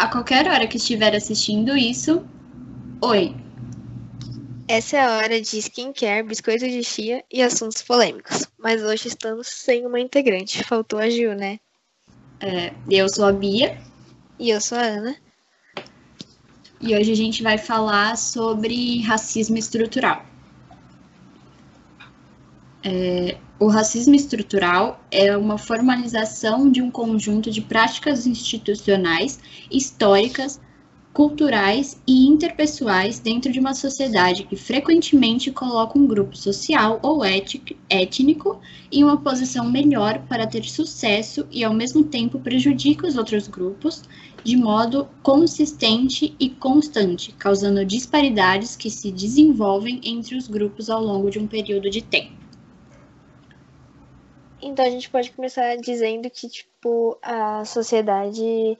a qualquer hora que estiver assistindo isso, oi. Essa é a hora de skincare, biscoito de chia e assuntos polêmicos. Mas hoje estamos sem uma integrante. Faltou a Gil, né? É, eu sou a Bia. E eu sou a Ana. E hoje a gente vai falar sobre racismo estrutural. É, o racismo estrutural é uma formalização de um conjunto de práticas institucionais, históricas, culturais e interpessoais dentro de uma sociedade que frequentemente coloca um grupo social ou étnico em uma posição melhor para ter sucesso e, ao mesmo tempo, prejudica os outros grupos de modo consistente e constante, causando disparidades que se desenvolvem entre os grupos ao longo de um período de tempo. Então a gente pode começar dizendo que, tipo, a sociedade.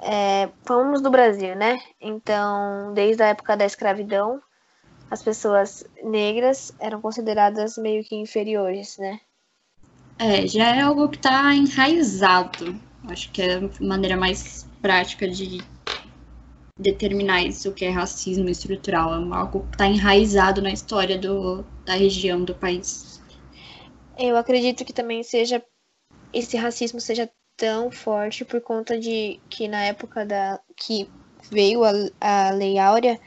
É, falamos do Brasil, né? Então, desde a época da escravidão, as pessoas negras eram consideradas meio que inferiores, né? É, já é algo que está enraizado. Acho que é a maneira mais prática de determinar isso, que é racismo estrutural. É algo que está enraizado na história do, da região do país. Eu acredito que também seja esse racismo seja tão forte por conta de que na época da que veio a, a Lei Áurea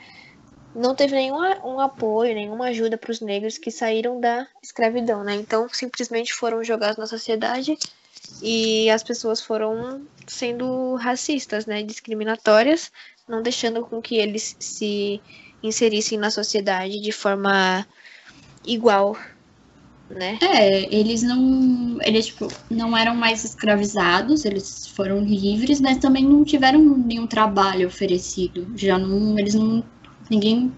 não teve nenhum um apoio, nenhuma ajuda para os negros que saíram da escravidão, né? Então simplesmente foram jogados na sociedade e as pessoas foram sendo racistas, né? Discriminatórias, não deixando com que eles se inserissem na sociedade de forma igual né? É, eles não. Eles, tipo, não eram mais escravizados, eles foram livres, mas também não tiveram nenhum trabalho oferecido. Já não. Eles não. Ninguém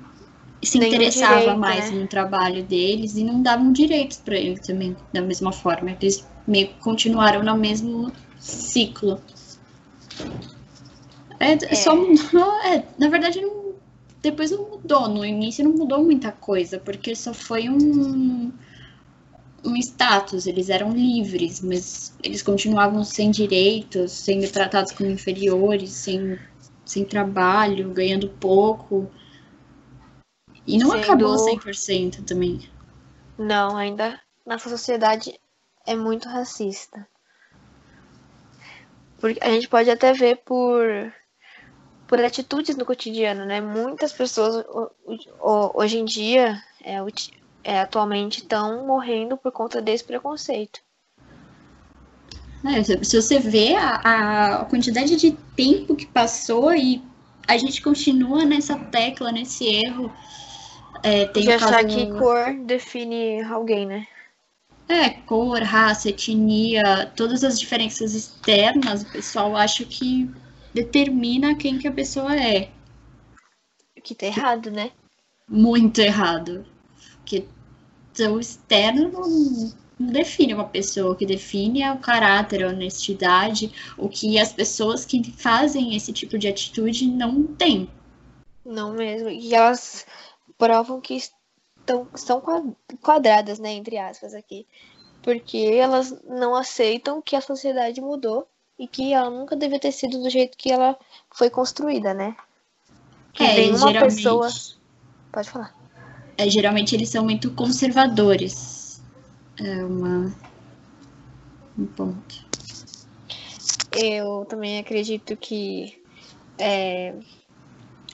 se Nenhum interessava direito, mais né? no trabalho deles e não davam direitos para eles também, da mesma forma. Eles meio que continuaram no mesmo ciclo. É, é. Só mudou. É, na verdade, não, depois não mudou. No início não mudou muita coisa, porque só foi um um status, eles eram livres, mas eles continuavam sem direitos, sendo tratados como inferiores, sem, sem trabalho, ganhando pouco. E não Sendo... acabou 100% também. Não, ainda nossa sociedade é muito racista. Porque a gente pode até ver por por atitudes no cotidiano, né? Muitas pessoas hoje em dia é, é, atualmente estão morrendo por conta desse preconceito. É, se você vê a, a, quantidade de tempo que passou e a gente continua nessa tecla, nesse erro. É, tem de achar que cor define alguém, né? É, cor, raça, etnia, todas as diferenças externas, o pessoal acha que determina quem que a pessoa é. O que tá errado, né? Muito errado. Porque o externo não, não define uma pessoa, o que define é o caráter, a honestidade, o que as pessoas que fazem esse tipo de atitude não têm. Não mesmo. E elas provam que estão, são quadradas, né, entre aspas, aqui. Porque elas não aceitam que a sociedade mudou e que ela nunca devia ter sido do jeito que ela foi construída, né? Que é, nenhuma geralmente... pessoa. Pode falar é, geralmente eles são muito conservadores. É uma, um ponto. Eu também acredito que é,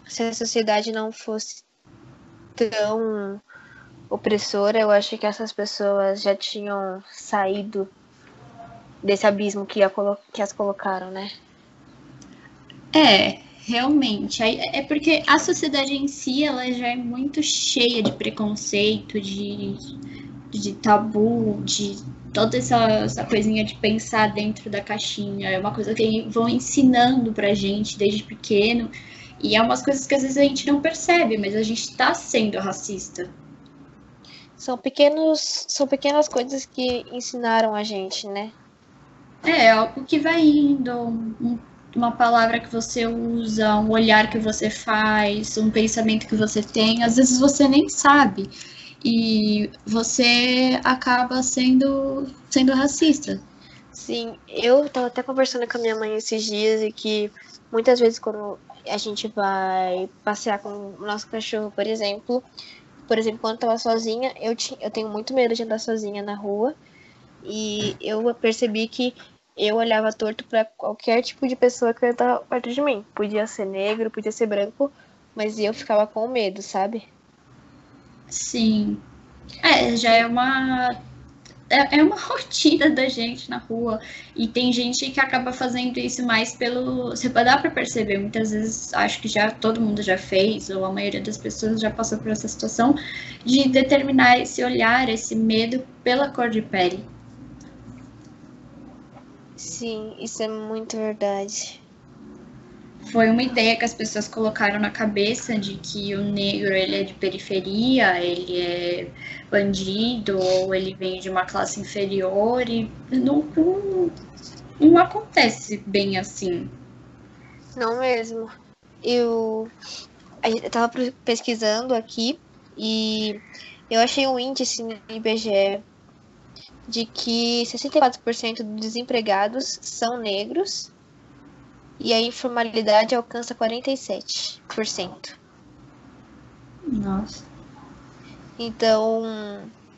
se a sociedade não fosse tão opressora, eu acho que essas pessoas já tinham saído desse abismo que, a, que as colocaram, né? É, Realmente. É porque a sociedade em si, ela já é muito cheia de preconceito, de, de tabu, de toda essa, essa coisinha de pensar dentro da caixinha. É uma coisa que vão ensinando pra gente desde pequeno. E é umas coisas que às vezes a gente não percebe, mas a gente está sendo racista. São pequenos, são pequenas coisas que ensinaram a gente, né? É, algo que vai indo, um uma palavra que você usa, um olhar que você faz, um pensamento que você tem, às vezes você nem sabe. E você acaba sendo, sendo racista. Sim, eu tava até conversando com a minha mãe esses dias e que muitas vezes quando a gente vai passear com o nosso cachorro, por exemplo, por exemplo, quando eu tava sozinha, eu, tinha, eu tenho muito medo de andar sozinha na rua e eu percebi que eu olhava torto para qualquer tipo de pessoa que estava perto de mim. Podia ser negro, podia ser branco, mas eu ficava com medo, sabe? Sim. É, já é uma é, é uma rotina da gente na rua. E tem gente que acaba fazendo isso mais pelo. Você dá para perceber, muitas vezes acho que já todo mundo já fez, ou a maioria das pessoas já passou por essa situação, de determinar esse olhar, esse medo pela cor de pele. Sim, isso é muito verdade. Foi uma ideia que as pessoas colocaram na cabeça de que o negro ele é de periferia, ele é bandido, ou ele vem de uma classe inferior, e não, não, não acontece bem assim. Não mesmo. Eu, eu tava pesquisando aqui e eu achei um índice no IBGE de que 64% dos desempregados são negros e a informalidade alcança 47%. Nossa. Então,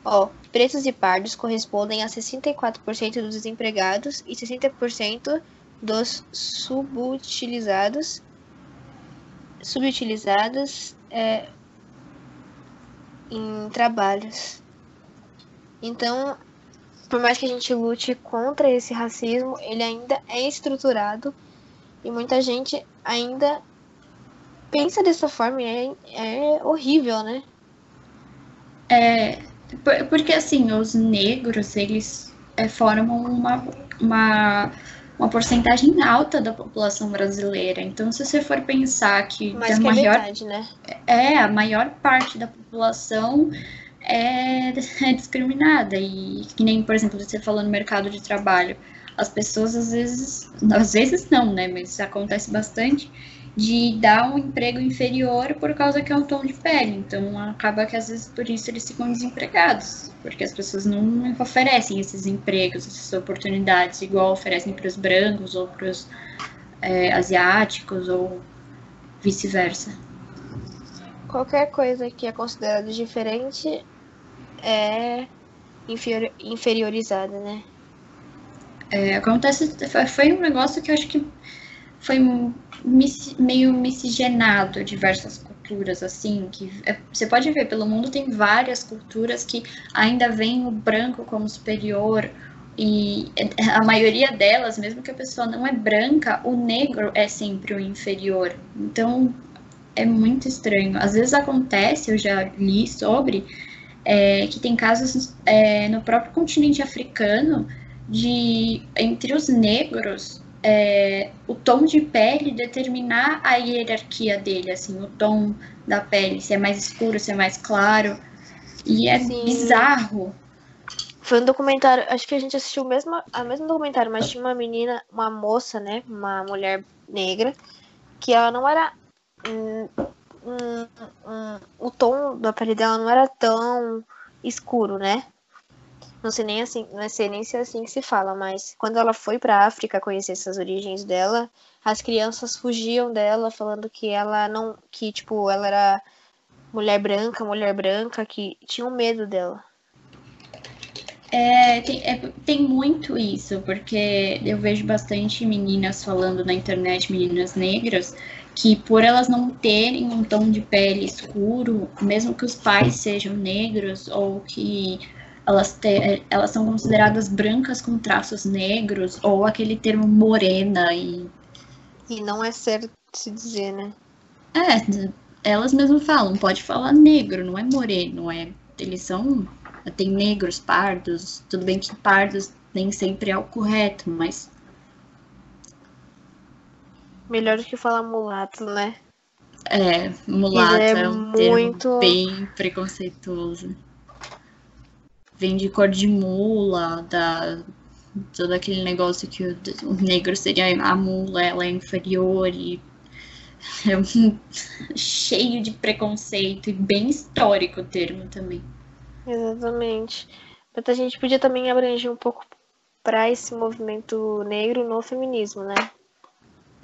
ó, pretos e pardos correspondem a 64% dos desempregados e 60% dos subutilizados subutilizados é, em trabalhos. Então, por mais que a gente lute contra esse racismo, ele ainda é estruturado e muita gente ainda pensa dessa forma e é, é horrível, né? É, porque assim, os negros, eles é, formam uma, uma, uma porcentagem alta da população brasileira. Então, se você for pensar que, Mais que maior, metade, né? É, a maior parte da população é, é discriminada. E que nem, por exemplo, você falou no mercado de trabalho, as pessoas às vezes, às vezes não, né? Mas acontece bastante de dar um emprego inferior por causa que é um tom de pele. Então acaba que às vezes por isso eles ficam desempregados, porque as pessoas não oferecem esses empregos, essas oportunidades igual oferecem para os brancos ou para os é, asiáticos ou vice-versa. Qualquer coisa que é considerada diferente é inferiorizada, né? É, acontece, foi um negócio que eu acho que foi meio miscigenado diversas culturas, assim, que é, você pode ver, pelo mundo tem várias culturas que ainda veem o branco como superior, e a maioria delas, mesmo que a pessoa não é branca, o negro é sempre o inferior. Então, é muito estranho. Às vezes acontece, eu já li sobre, é, que tem casos é, no próprio continente africano de entre os negros é, o tom de pele determinar a hierarquia dele, assim, o tom da pele, se é mais escuro, se é mais claro. E é Sim. bizarro. Foi um documentário, acho que a gente assistiu o mesmo, a mesmo documentário, mas tinha uma menina, uma moça, né, uma mulher negra, que ela não era um, um, o tom da pele dela não era tão escuro, né? Não sei nem assim, não sei nem se é assim que se fala, mas quando ela foi para África conhecer essas origens dela, as crianças fugiam dela falando que ela não, que tipo, ela era mulher branca, mulher branca, que tinham medo dela. É tem, é, tem muito isso, porque eu vejo bastante meninas falando na internet, meninas negras, que por elas não terem um tom de pele escuro, mesmo que os pais sejam negros ou que elas, te, elas são consideradas brancas com traços negros, ou aquele termo morena e. E não é certo se dizer, né? É, elas mesmas falam, pode falar negro, não é moreno, é. Eles são. Tem negros, pardos, tudo bem que pardos nem sempre é o correto, mas. Melhor do que falar mulato, né? É, mulato é, é, um muito... termo bem preconceituoso vem de cor de mula, da, todo aquele negócio que o, o negro seria a mula, ela é inferior e é um, cheio de preconceito e bem histórico o termo também. Exatamente. Mas a gente podia também abranger um pouco para esse movimento negro no feminismo, né?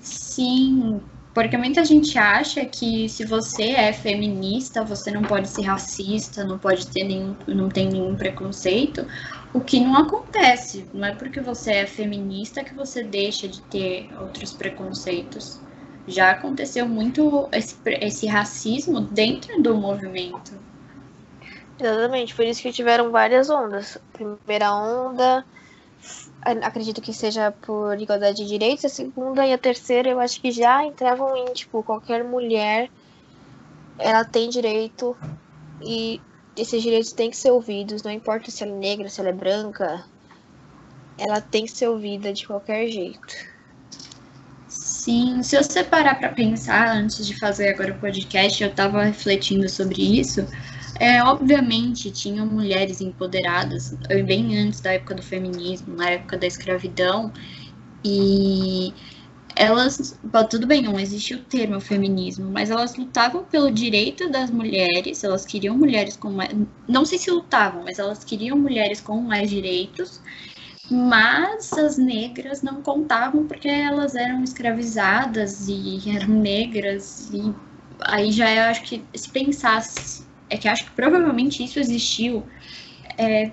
Sim, porque muita gente acha que se você é feminista, você não pode ser racista, não pode ter nenhum, não tem nenhum preconceito, o que não acontece. Não é porque você é feminista que você deixa de ter outros preconceitos. Já aconteceu muito esse, esse racismo dentro do movimento. Exatamente, por isso que tiveram várias ondas. Primeira onda, acredito que seja por igualdade de direitos, a segunda e a terceira eu acho que já entravam em, tipo, qualquer mulher ela tem direito e esses direitos têm que ser ouvidos, não importa se ela é negra, se ela é branca, ela tem que ser ouvida de qualquer jeito. Sim, se você parar para pensar antes de fazer agora o podcast, eu estava refletindo sobre isso. É, obviamente, tinham mulheres empoderadas, bem antes da época do feminismo, na época da escravidão, e elas, tudo bem, não existe o termo feminismo, mas elas lutavam pelo direito das mulheres, elas queriam mulheres com mais, não sei se lutavam, mas elas queriam mulheres com mais direitos, mas as negras não contavam porque elas eram escravizadas e eram negras, e aí já eu acho que se pensasse é que acho que provavelmente isso existiu, é,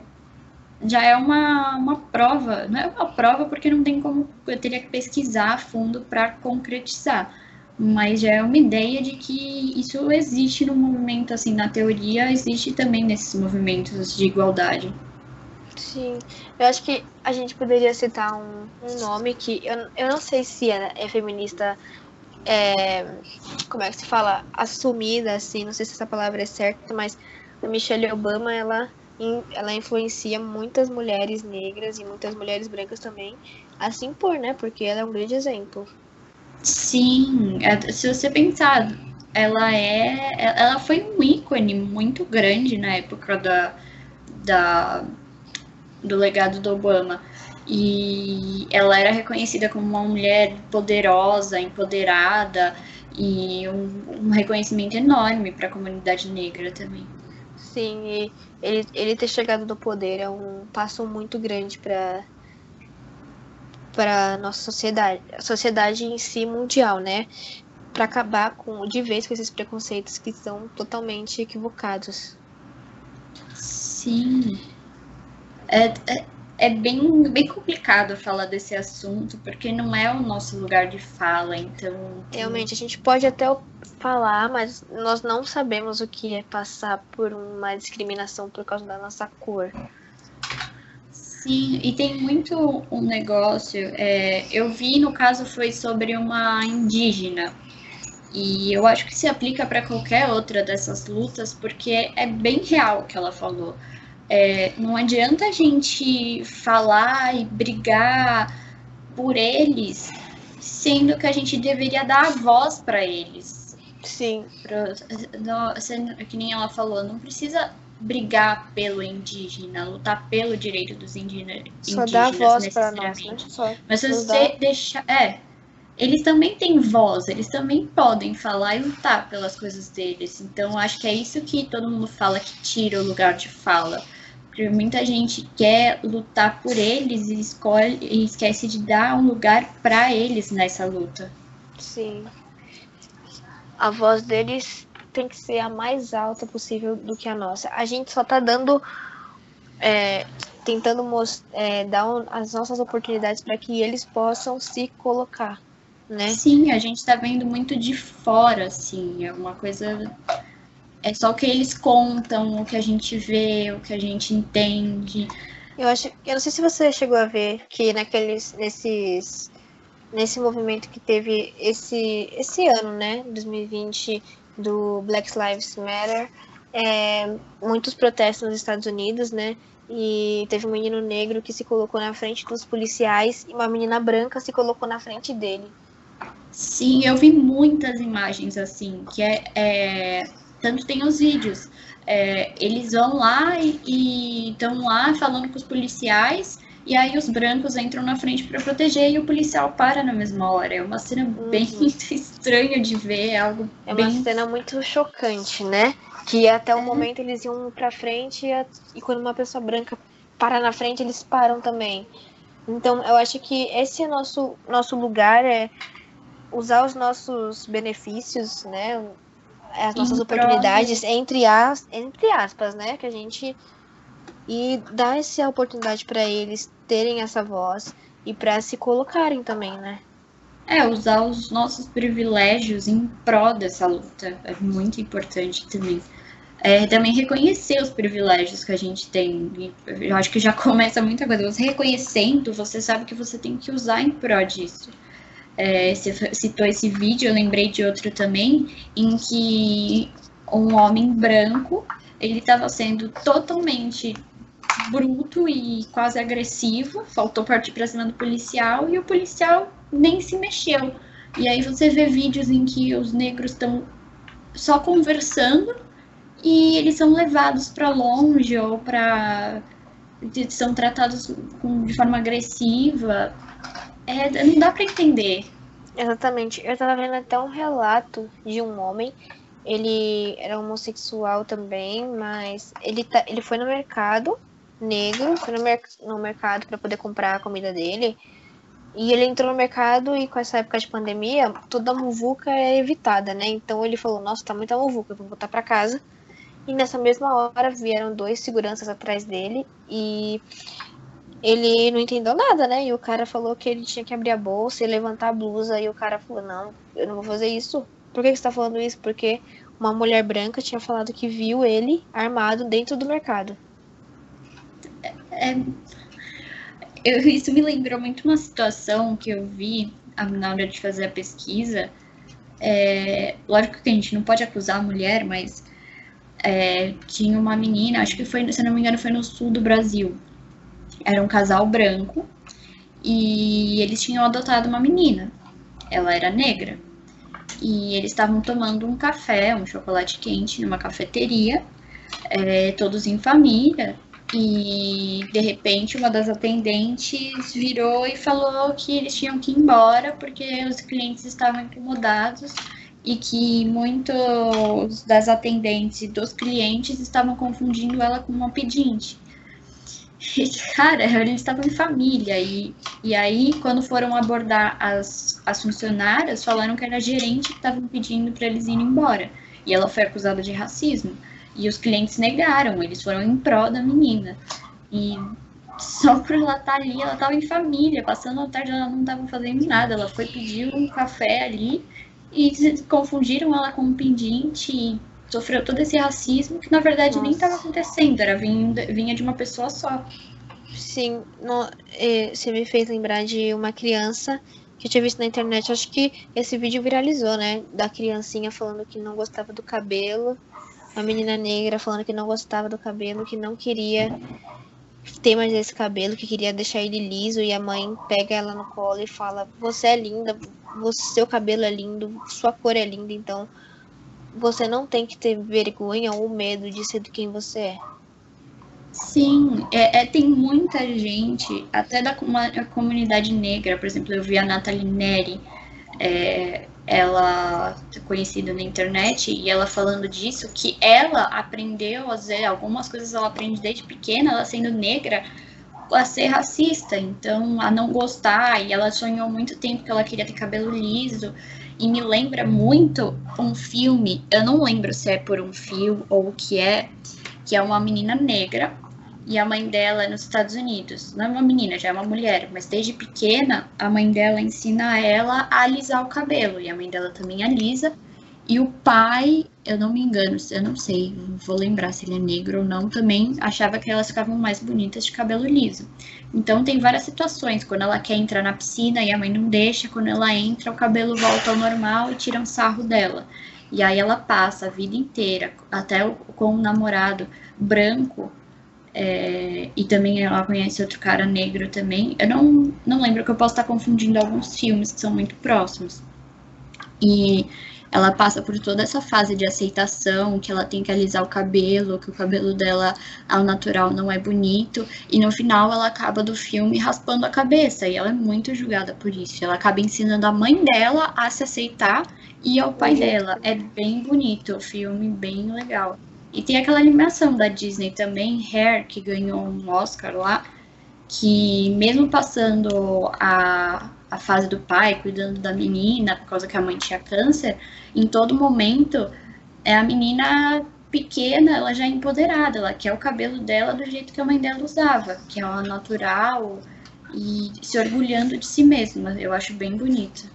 já é uma, uma prova, não é uma prova porque não tem como, eu teria que pesquisar a fundo para concretizar, mas já é uma ideia de que isso existe no movimento, assim, na teoria, existe também nesses movimentos de igualdade. Sim, eu acho que a gente poderia citar um, um nome que eu, eu não sei se é, é feminista é, como é que se fala, assumida, assim, não sei se essa palavra é certa, mas a Michelle Obama, ela, ela influencia muitas mulheres negras e muitas mulheres brancas também, assim por, né, porque ela é um grande exemplo. Sim, é, se você pensar, ela é, ela foi um ícone muito grande na época da, da do legado do Obama e ela era reconhecida como uma mulher poderosa, empoderada e um, um reconhecimento enorme para a comunidade negra também. Sim, e ele, ele ter chegado no poder é um passo muito grande para para nossa sociedade, a sociedade em si mundial, né? Para acabar com de vez com esses preconceitos que são totalmente equivocados. Sim. É, é, é bem, bem complicado falar desse assunto, porque não é o nosso lugar de fala, então. Realmente, a gente pode até falar, mas nós não sabemos o que é passar por uma discriminação por causa da nossa cor. Sim, e tem muito um negócio. É, eu vi, no caso, foi sobre uma indígena. E eu acho que se aplica para qualquer outra dessas lutas, porque é bem real o que ela falou. É, não adianta a gente falar e brigar por eles, sendo que a gente deveria dar a voz para eles. Sim. Pra, não, que nem ela falou, não precisa brigar pelo indígena, lutar pelo direito dos indígenas. Só dar voz para nós, né? Só Mas se você dá... deixar. É, eles também têm voz, eles também podem falar e lutar pelas coisas deles. Então, acho que é isso que todo mundo fala que tira o lugar de fala. Porque muita gente quer lutar por eles e escolhe e esquece de dar um lugar para eles nessa luta. Sim. A voz deles tem que ser a mais alta possível do que a nossa. A gente só tá dando é, tentando é, dar um, as nossas oportunidades para que eles possam se colocar, né? Sim, a gente está vendo muito de fora, assim, é uma coisa é só o que eles contam, o que a gente vê, o que a gente entende. Eu acho, eu não sei se você chegou a ver que naqueles, nesses, nesse movimento que teve esse, esse ano, né, 2020, do Black Lives Matter, é, muitos protestos nos Estados Unidos, né, e teve um menino negro que se colocou na frente dos policiais e uma menina branca se colocou na frente dele. Sim, eu vi muitas imagens assim, que é, é tanto tem os vídeos. É, eles vão lá e estão lá falando com os policiais, e aí os brancos entram na frente para proteger e o policial para na mesma hora. É uma cena uhum. bem estranha de ver, é algo É bem... uma cena muito chocante, né? Que até o é. momento eles iam para frente e, e quando uma pessoa branca para na frente, eles param também. Então, eu acho que esse é nosso nosso lugar é usar os nossos benefícios, né? As nossas oportunidades, entre, as, entre aspas, né? Que a gente. E dar essa oportunidade para eles terem essa voz e para se colocarem também, né? É, usar os nossos privilégios em prol dessa luta é muito importante também. É, também reconhecer os privilégios que a gente tem. Eu acho que já começa muita coisa. Você reconhecendo, você sabe que você tem que usar em prol disso. É, você citou esse vídeo, eu lembrei de outro também, em que um homem branco ele estava sendo totalmente bruto e quase agressivo, faltou partir para cima do policial e o policial nem se mexeu. E aí você vê vídeos em que os negros estão só conversando e eles são levados para longe ou para são tratados de forma agressiva. É, não dá para entender. Exatamente. Eu estava vendo até um relato de um homem. Ele era homossexual também, mas ele, tá, ele foi no mercado negro, foi no, mer no mercado para poder comprar a comida dele. E ele entrou no mercado e com essa época de pandemia, toda a muvuca é evitada, né? Então ele falou, nossa, tá muita muvuca, eu vou voltar para casa. E nessa mesma hora vieram dois seguranças atrás dele e ele não entendeu nada, né? E o cara falou que ele tinha que abrir a bolsa e levantar a blusa. E o cara falou, não, eu não vou fazer isso. Por que, você tá falando isso? Porque uma mulher branca tinha falado que viu ele armado dentro do mercado. É, eu, isso me lembrou muito uma situação que eu vi na hora de fazer a pesquisa. É, lógico que a gente não pode acusar a mulher, mas é, tinha uma menina, acho que foi, se não me engano, foi no sul do Brasil. Era um casal branco e eles tinham adotado uma menina. Ela era negra. E eles estavam tomando um café, um chocolate quente numa cafeteria, é, todos em família. E de repente uma das atendentes virou e falou que eles tinham que ir embora porque os clientes estavam incomodados e que muitos das atendentes e dos clientes estavam confundindo ela com uma pedinte. Cara, eles estavam em família. E, e aí, quando foram abordar as, as funcionárias, falaram que era a gerente que estavam pedindo para eles irem embora. E ela foi acusada de racismo. E os clientes negaram, eles foram em prol da menina. E só por ela estar tá ali, ela estava em família, passando a tarde, ela não estava fazendo nada. Ela foi pedir um café ali e confundiram ela com um pedinte e sofreu todo esse racismo que na verdade Nossa. nem estava acontecendo, era vinha, vinha de uma pessoa só. Sim, no, você me fez lembrar de uma criança que eu tinha visto na internet, acho que esse vídeo viralizou, né? Da criancinha falando que não gostava do cabelo uma menina negra falando que não gostava do cabelo, que não queria ter mais esse cabelo, que queria deixar ele liso, e a mãe pega ela no colo e fala: Você é linda, você, seu cabelo é lindo, sua cor é linda, então você não tem que ter vergonha ou medo de ser de quem você é. Sim, é, é, tem muita gente, até da comunidade negra, por exemplo, eu vi a Nathalie Neri, é, ela é conhecida na internet e ela falando disso que ela aprendeu a dizer algumas coisas ela aprende desde pequena, ela sendo negra, a ser racista, então a não gostar e ela sonhou muito tempo que ela queria ter cabelo liso e me lembra muito um filme, eu não lembro se é por um fio ou o que é, que é uma menina negra e a mãe dela é nos Estados Unidos. Não é uma menina, já é uma mulher, mas desde pequena a mãe dela ensina ela a alisar o cabelo e a mãe dela também alisa. E o pai, eu não me engano, eu não sei, vou lembrar se ele é negro ou não, também achava que elas ficavam mais bonitas de cabelo liso. Então tem várias situações, quando ela quer entrar na piscina e a mãe não deixa, quando ela entra o cabelo volta ao normal e tira um sarro dela. E aí ela passa a vida inteira, até com um namorado branco, é, e também ela conhece outro cara negro também. Eu não, não lembro que eu posso estar confundindo alguns filmes que são muito próximos. E ela passa por toda essa fase de aceitação, que ela tem que alisar o cabelo, que o cabelo dela ao natural não é bonito, e no final ela acaba do filme raspando a cabeça, e ela é muito julgada por isso. Ela acaba ensinando a mãe dela a se aceitar e ao pai dela. É bem bonito o filme, bem legal. E tem aquela animação da Disney também, Hair, que ganhou um Oscar lá, que mesmo passando a, a fase do pai, cuidando da menina, por causa que a mãe tinha câncer, em todo momento é a menina pequena, ela já é empoderada, ela quer o cabelo dela do jeito que a mãe dela usava, que é o natural e se orgulhando de si mesma. Eu acho bem bonito.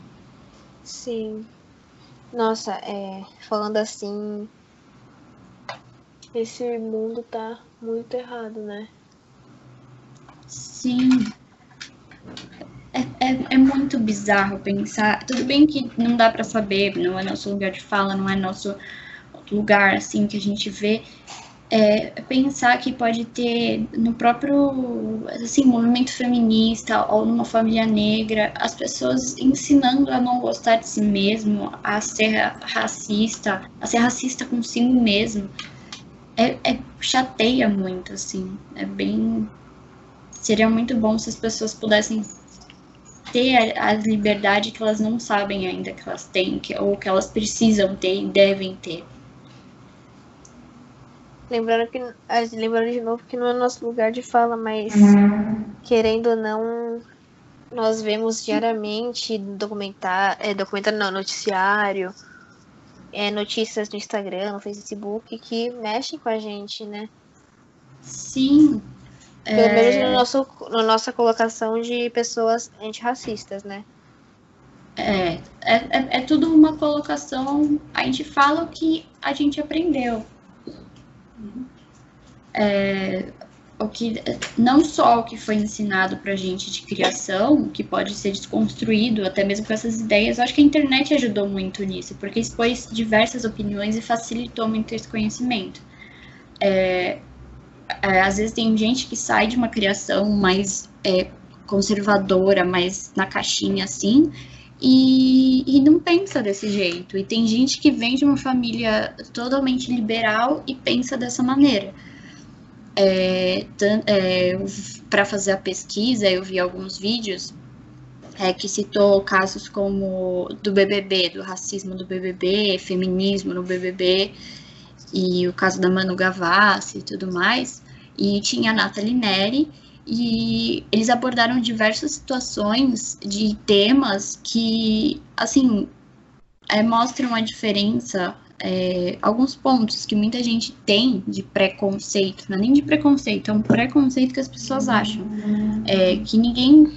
Sim. Nossa, é, falando assim, esse mundo tá muito errado, né? Sim. É, é, é, muito bizarro pensar. Tudo bem que não dá para saber, não é nosso lugar de fala, não é nosso lugar assim que a gente vê. É, pensar que pode ter no próprio assim movimento feminista ou numa família negra as pessoas ensinando a não gostar de si mesmo a ser racista a ser racista consigo mesmo é, é chateia muito assim é bem seria muito bom se as pessoas pudessem ter a, a, liberdade que elas não sabem ainda que elas têm, que, ou que elas precisam ter e devem ter. Lembrando que lembrando de novo que não é nosso lugar de fala, mas querendo ou não, nós vemos diariamente documentar, é, documentário não, noticiário, é, notícias no Instagram, no Facebook que mexem com a gente, né? Sim, pelo é... menos no nosso, na nossa colocação de pessoas antirracistas, né? É, é, é, é, tudo uma colocação. A gente fala o que a gente aprendeu. É, o que, não só o que foi ensinado pra gente de criação, que pode ser desconstruído, até mesmo com essas ideias, eu acho que a internet ajudou muito nisso, porque expôs diversas opiniões e facilitou muito esse conhecimento. É, é, às vezes tem gente que sai de uma criação mais é, conservadora, mais na caixinha assim, e, e, não pensa desse jeito. E tem gente que vem de uma família totalmente liberal e pensa dessa maneira. É, é, Para fazer a pesquisa, eu vi alguns vídeos é, que citou casos como do BBB, do racismo do BBB, feminismo no BBB, e o caso da Manu Gavassi e tudo mais, e tinha a Nathalie Neri, e eles abordaram diversas situações de temas que, assim, é, mostram a diferença, é, alguns pontos que muita gente tem de preconceito, não é nem de preconceito, é um preconceito que as pessoas acham, é, que ninguém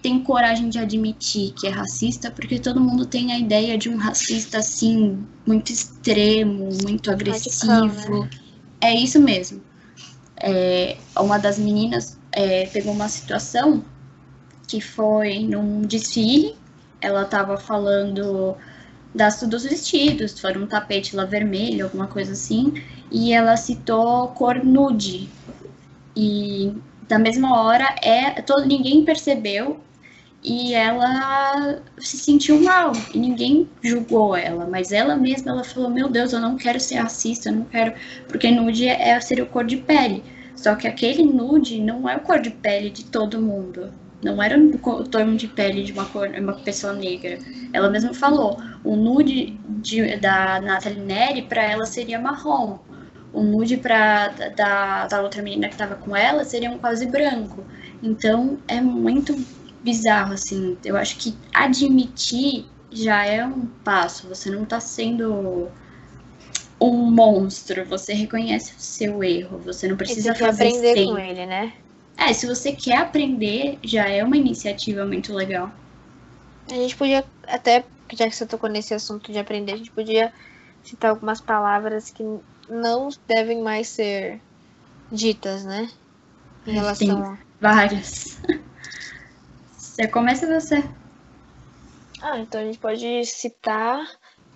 tem coragem de admitir que é racista, porque todo mundo tem a ideia de um racista assim, muito extremo, muito agressivo. Radical, né? É isso mesmo. É, uma das meninas é, pegou uma situação que foi num desfile, ela estava falando das, dos vestidos, foi um tapete lá vermelho, alguma coisa assim, e ela citou cor nude. E da mesma hora, é, todo, ninguém percebeu e ela se sentiu mal e ninguém julgou ela, mas ela mesma ela falou: Meu Deus, eu não quero ser racista, eu não quero, porque nude é, seria o cor de pele. Só que aquele nude não é o cor de pele de todo mundo. Não era o tom de pele de uma, cor, uma pessoa negra. Ela mesma falou: o nude de, da Nathalie Neri para ela seria marrom. O nude pra, da, da outra menina que estava com ela seria um quase branco. Então é muito bizarro, assim. Eu acho que admitir já é um passo. Você não tá sendo um monstro. Você reconhece o seu erro. Você não precisa você fazer aprender sem. com ele, né? É, se você quer aprender, já é uma iniciativa muito legal. A gente podia até, já que você tocou nesse assunto de aprender, a gente podia citar algumas palavras que não devem mais ser ditas, né? Em relação Tem várias. Você começa você. Ah, então a gente pode citar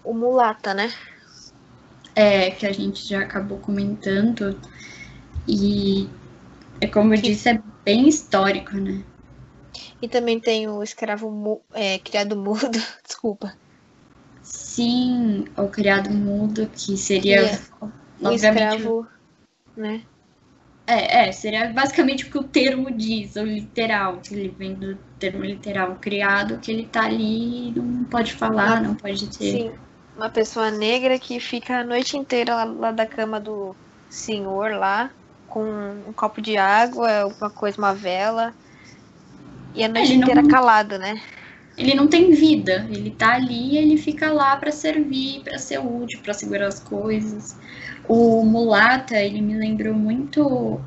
o mulata, né? É, que a gente já acabou comentando. E é como eu disse, é bem histórico, né? E também tem o escravo mu é, criado mudo, desculpa. Sim, o criado mudo, que seria. O escravo, né? É, é, seria basicamente o que o termo diz, o literal, que ele vem do termo literal criado, que ele tá ali não pode falar, não pode ter. Sim, uma pessoa negra que fica a noite inteira lá, lá da cama do senhor lá, com um copo de água, alguma coisa, uma vela. E a noite inteira não... calado, né? Ele não tem vida, ele tá ali e ele fica lá para servir, para ser útil, para segurar as coisas. O mulata, ele me lembrou muito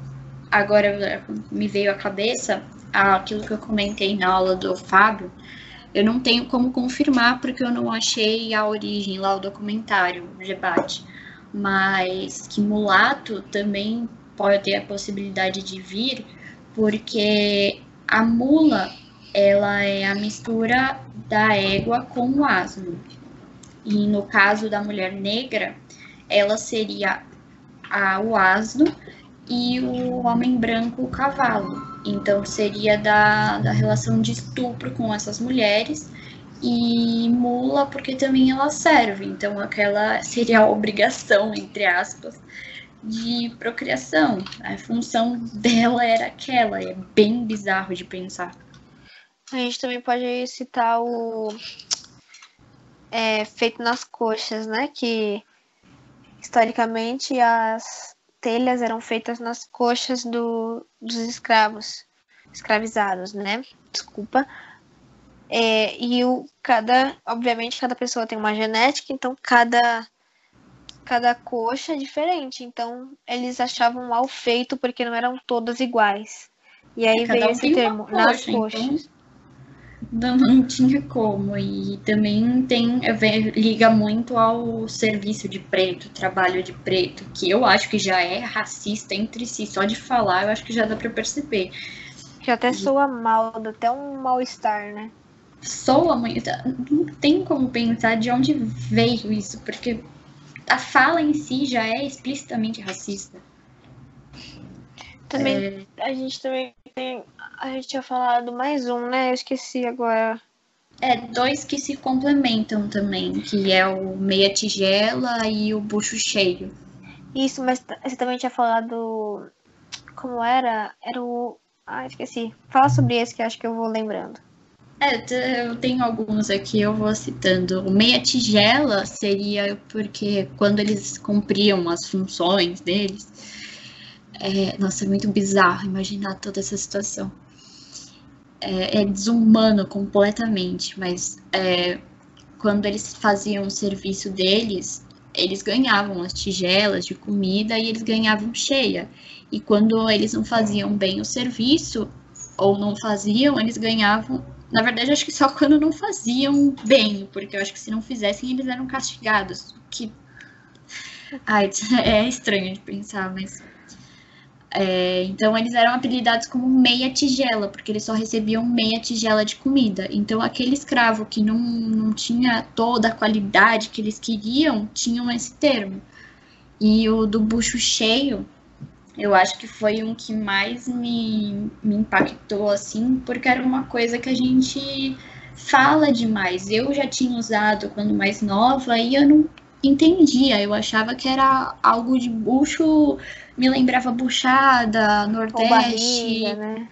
agora me veio à cabeça aquilo que eu comentei na aula do Fábio, eu não tenho como confirmar porque eu não achei a origem lá, o documentário, o debate. Mas que mulato também pode ter a possibilidade de vir, porque a mula ela é a mistura da égua com o asno. E no caso da mulher negra, ela seria a, o asno e o homem branco o cavalo. Então seria da, da relação de estupro com essas mulheres e mula porque também ela serve. Então aquela seria a obrigação, entre aspas, de procriação. A função dela era aquela, é bem bizarro de pensar. A gente também pode citar o é, feito nas coxas, né? Que historicamente as telhas eram feitas nas coxas do, dos escravos, escravizados, né? Desculpa. É, e o cada, obviamente, cada pessoa tem uma genética, então cada cada coxa é diferente. Então eles achavam mal feito porque não eram todas iguais. E aí cada veio um esse termo coxa, nas então coxas. Então não, não tinha como. E também tem liga muito ao serviço de preto, trabalho de preto, que eu acho que já é racista entre si. Só de falar, eu acho que já dá para perceber. Que até soa mal, dá até um mal-estar, né? Soa muito. Não tem como pensar de onde veio isso, porque a fala em si já é explicitamente racista. Também, é... a gente também tem a gente tinha falado mais um, né? Eu esqueci agora. É, dois que se complementam também, que é o meia tigela e o bucho cheio. Isso, mas você também tinha falado. Como era? Era o. Ah, esqueci. Fala sobre esse que acho que eu vou lembrando. É, eu tenho alguns aqui, eu vou citando. O meia tigela seria porque quando eles cumpriam as funções deles. É, nossa, é muito bizarro imaginar toda essa situação é, é desumano completamente, mas é, quando eles faziam o serviço deles, eles ganhavam as tigelas de comida e eles ganhavam cheia. E quando eles não faziam bem o serviço, ou não faziam, eles ganhavam. Na verdade, acho que só quando não faziam bem, porque eu acho que se não fizessem, eles eram castigados. Que. Ai, é estranho de pensar, mas é, então eles eram apelidados como meia tigela, porque eles só recebiam meia tigela de comida. Então aquele escravo que não, não tinha toda a qualidade que eles queriam, tinham esse termo. E o do bucho cheio, eu acho que foi um que mais me, me impactou, assim, porque era uma coisa que a gente fala demais. Eu já tinha usado quando mais nova e eu não entendia. Eu achava que era algo de bucho me lembrava buchada, nordeste. Barriga, né?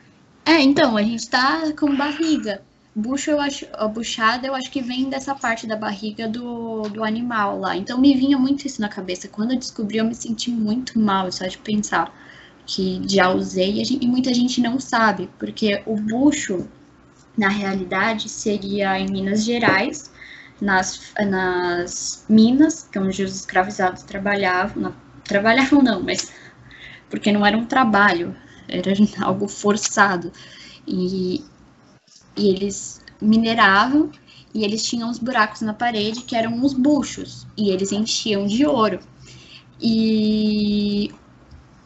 É, então, a gente tá com barriga. Bucho, eu acho, a buchada, eu acho que vem dessa parte da barriga do, do animal lá. Então me vinha muito isso na cabeça. Quando eu descobri, eu me senti muito mal, só de pensar que já usei e, e muita gente não sabe, porque o bucho, na realidade, seria em Minas Gerais, nas, nas minas, que é onde os escravizados trabalhavam, não, trabalhavam não, mas porque não era um trabalho, era algo forçado. E, e eles mineravam e eles tinham os buracos na parede que eram os buchos e eles enchiam de ouro. E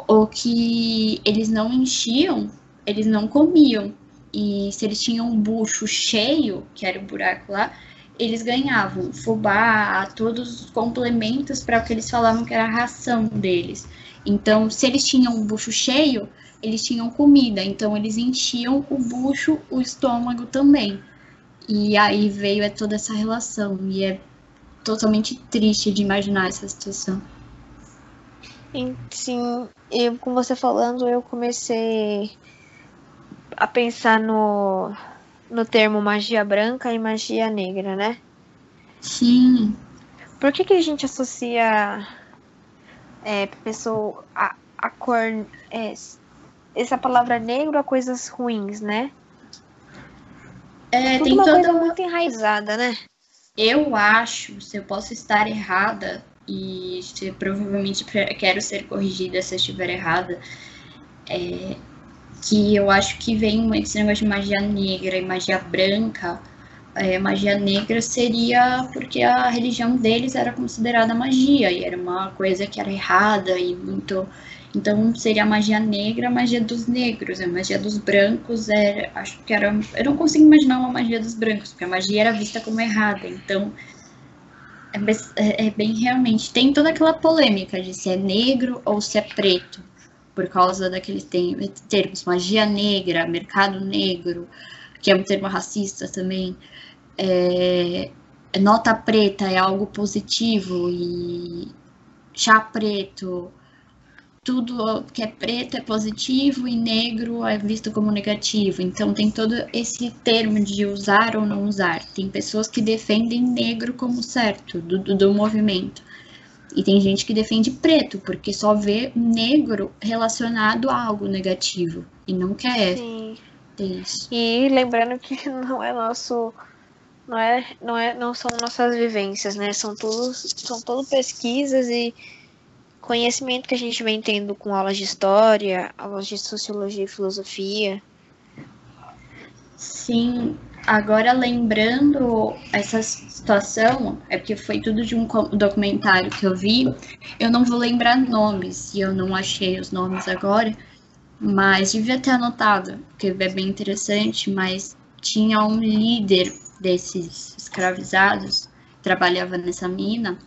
o que eles não enchiam, eles não comiam. E se eles tinham um bucho cheio, que era o buraco lá, eles ganhavam fubá, todos os complementos para o que eles falavam que era a ração deles. Então, se eles tinham um bucho cheio, eles tinham comida, então eles enchiam o bucho, o estômago também. E aí veio é toda essa relação, e é totalmente triste de imaginar essa situação. Sim, eu, com você falando, eu comecei a pensar no, no termo magia branca e magia negra, né? Sim. Por que, que a gente associa é, pessoa, a, a cor. É, essa palavra negro a coisas ruins, né? É, Tudo tem uma toda coisa uma muito enraizada, né? Eu acho, se eu posso estar errada, e se provavelmente quero ser corrigida se eu estiver errada, é, que eu acho que vem muito esse negócio de magia negra e magia branca. É, magia negra seria porque a religião deles era considerada magia e era uma coisa que era errada e muito. Então seria a magia negra, a magia dos negros, a magia dos brancos era, acho que era, eu não consigo imaginar uma magia dos brancos, porque a magia era vista como errada. Então é, é- é bem realmente. Tem toda aquela polêmica de se é negro ou se é preto, por causa daqueles termos magia negra, mercado negro, que é um termo racista também. É, nota preta é algo positivo e chá preto, tudo que é preto é positivo e negro é visto como negativo. Então tem todo esse termo de usar ou não usar. Tem pessoas que defendem negro como certo do, do, do movimento. E tem gente que defende preto, porque só vê negro relacionado a algo negativo. E não quer Sim. ter isso. E lembrando que não é nosso. Não, é, não, é, não são nossas vivências, né? São tudo, são tudo pesquisas e conhecimento que a gente vem tendo com aulas de história, aulas de sociologia e filosofia. Sim, agora lembrando essa situação, é porque foi tudo de um documentário que eu vi. Eu não vou lembrar nomes, e eu não achei os nomes agora, mas devia ter anotado, porque é bem interessante. Mas tinha um líder desses escravizados, trabalhava nessa mina,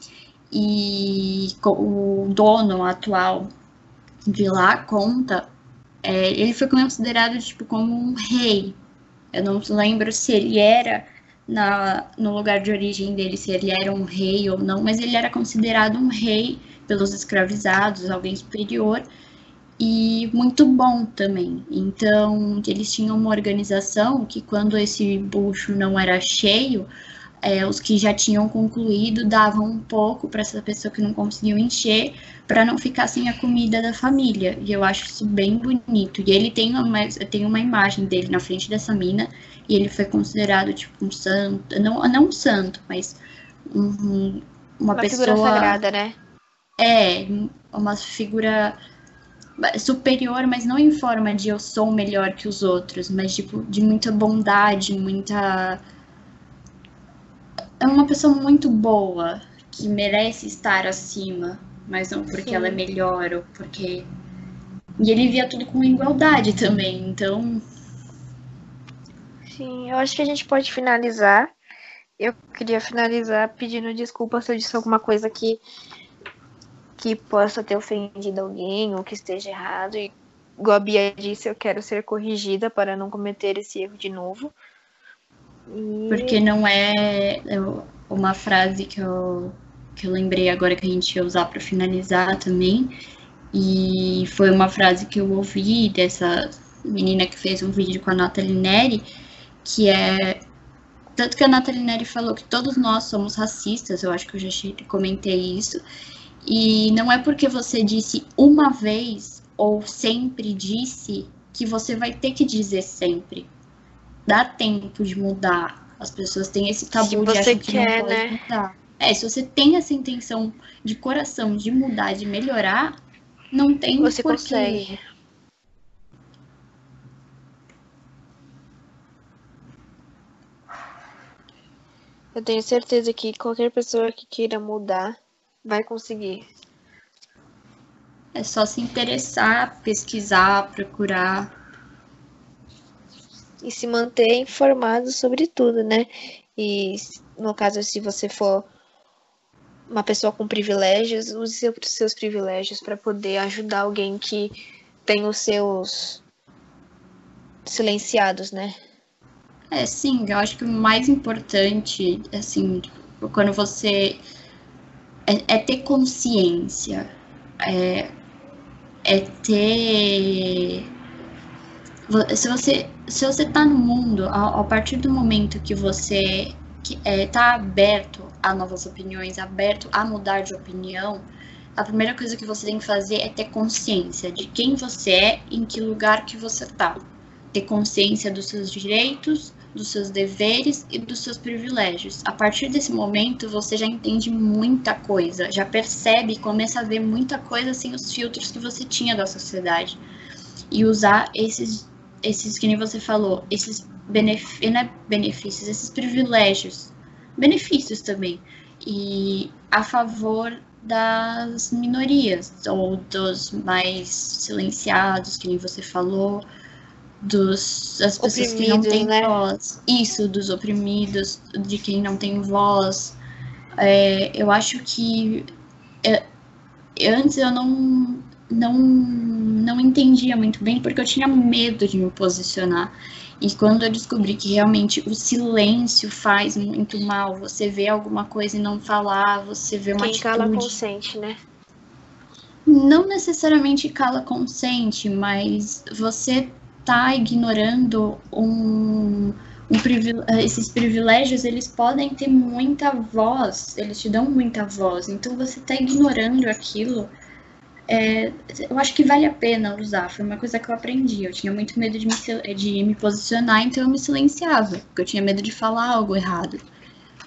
e o dono atual de lá conta, é, ele foi considerado tipo como um rei. Eu não lembro se ele era na, no lugar de origem dele, se ele era um rei ou não, mas ele era considerado um rei pelos escravizados, alguém superior e muito bom também. Então, eles tinham uma organização que, quando esse bucho não era cheio, é, os que já tinham concluído davam um pouco para essa pessoa que não conseguiu encher, para não ficar sem a comida da família. E eu acho isso bem bonito. E ele tem uma, tem uma imagem dele na frente dessa mina, e ele foi considerado tipo um santo, não, não um santo, mas um, uma, Uma pessoa. figura sagrada, né? É, uma figura superior, mas não em forma de eu sou melhor que os outros, mas tipo, de muita bondade, muita. É uma pessoa muito boa, que merece estar acima, mas não porque Sim. ela é melhor ou porque. E ele via tudo com igualdade também, então. Sim, eu acho que a gente pode finalizar. Eu queria finalizar pedindo desculpa se eu disse alguma coisa que, que possa ter ofendido alguém ou que esteja errado. E, igual a Bia disse, eu quero ser corrigida para não cometer esse erro de novo. E- Porque não é eu- uma frase que eu, que eu lembrei agora que a gente ia usar para finalizar também. E foi uma frase que eu ouvi dessa menina que fez um vídeo com a Nathalie Neri, que é. Tanto que a Nathalie Neri falou que todos nós somos racistas, eu acho que eu já comentei isso. E não é porque você disse uma vez ou sempre disse que você vai ter que dizer sempre dá tempo de mudar. As pessoas têm esse tabu Se de você achar que quer, não pode né? mudar. É, se você tem essa intenção de coração de mudar, de melhorar, não tem Você porquê. consegue. Eu tenho certeza que qualquer pessoa que queira mudar vai conseguir. É só se interessar, pesquisar, procurar. E se manter informado sobre tudo, né? E no caso, se você for uma pessoa com privilégios, use seu- seus privilégios para poder ajudar alguém que tem os seus silenciados, né? É, sim, eu acho que o mais importante, assim, quando você. É, é ter consciência. É, é ter. Se você, se você tá no mundo, a, a partir do momento que você que, é, tá aberto a novas opiniões, aberto a mudar de opinião, a primeira coisa que você tem que fazer é ter consciência de quem você é, em que lugar que você tá. Ter consciência dos seus direitos, dos seus deveres e dos seus privilégios. A partir desse momento, você já entende muita coisa, já percebe e começa a ver muita coisa sem os filtros que você tinha da sociedade. E usar esses, esses que nem você falou, esses benefícios, né, benefícios, esses privilégios, benefícios também, e a favor das minorias ou dos mais silenciados, que nem você falou, dos das pessoas que não têm né? voz, isso dos oprimidos, de quem não tem voz. É, eu acho que é, antes eu não não não entendia muito bem porque eu tinha medo de me posicionar. E quando eu descobri que realmente o silêncio faz muito mal, você vê alguma coisa e não falar, você vê uma Quem atitude... cala consente, né? Não necessariamente cala consente, mas você tá ignorando um, um privile... esses privilégios, eles podem ter muita voz, eles te dão muita voz, então você tá ignorando aquilo é, eu acho que vale a pena usar. Foi uma coisa que eu aprendi. Eu tinha muito medo de me, de me posicionar, então eu me silenciava, porque eu tinha medo de falar algo errado.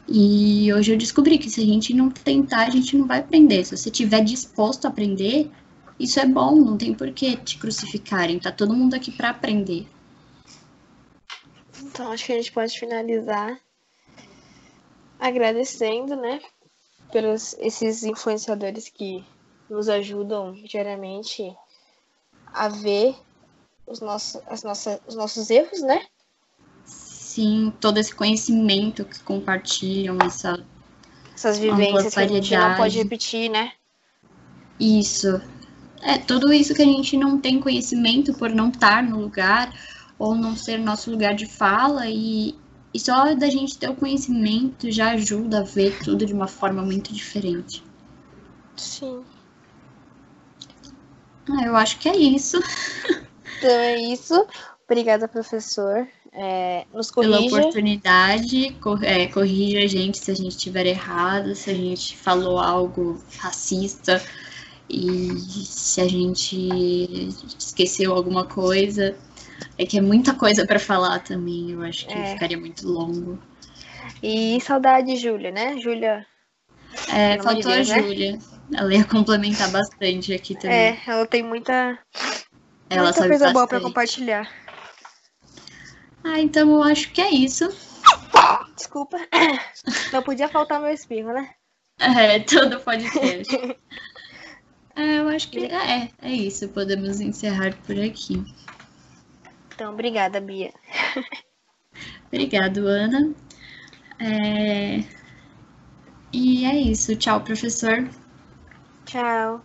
E hoje eu descobri que se a gente não tentar, a gente não vai aprender. Se você estiver disposto a aprender, isso é bom, não tem por que te crucificarem. Tá todo mundo aqui para aprender. Então acho que a gente pode finalizar agradecendo, né, pelos esses influenciadores que nos ajudam diariamente a ver os nossos, as nossas, os nossos erros, né? Sim, todo esse conhecimento que compartilham, essa essas vivências que a gente não pode repetir, né? Isso. É, tudo isso que a gente não tem conhecimento por não estar no lugar ou não ser nosso lugar de fala e, e só da gente ter o conhecimento já ajuda a ver tudo de uma forma muito diferente. Sim. Ah, eu acho que é isso. Então é isso. Obrigada, professor. É, nos corrija. Pela oportunidade, cor, é, corrija a gente se a gente estiver errado, se a gente falou algo racista e se a gente esqueceu alguma coisa. É que é muita coisa para falar também, eu acho que é. ficaria muito longo. E saudade, Júlia, né? Júlia. É, faltou Deus, a né? Júlia. Ela ia complementar bastante aqui também. É, ela tem muita, ela muita sabe coisa bastante. boa para compartilhar. Ah, então eu acho que é isso. Desculpa. Não podia faltar meu espirro, né? É, tudo pode ser. é, eu acho que é, é isso. Podemos encerrar por aqui. Então, obrigada, Bia. Obrigado, Ana. É... E é isso. Tchau, professor. Ciao.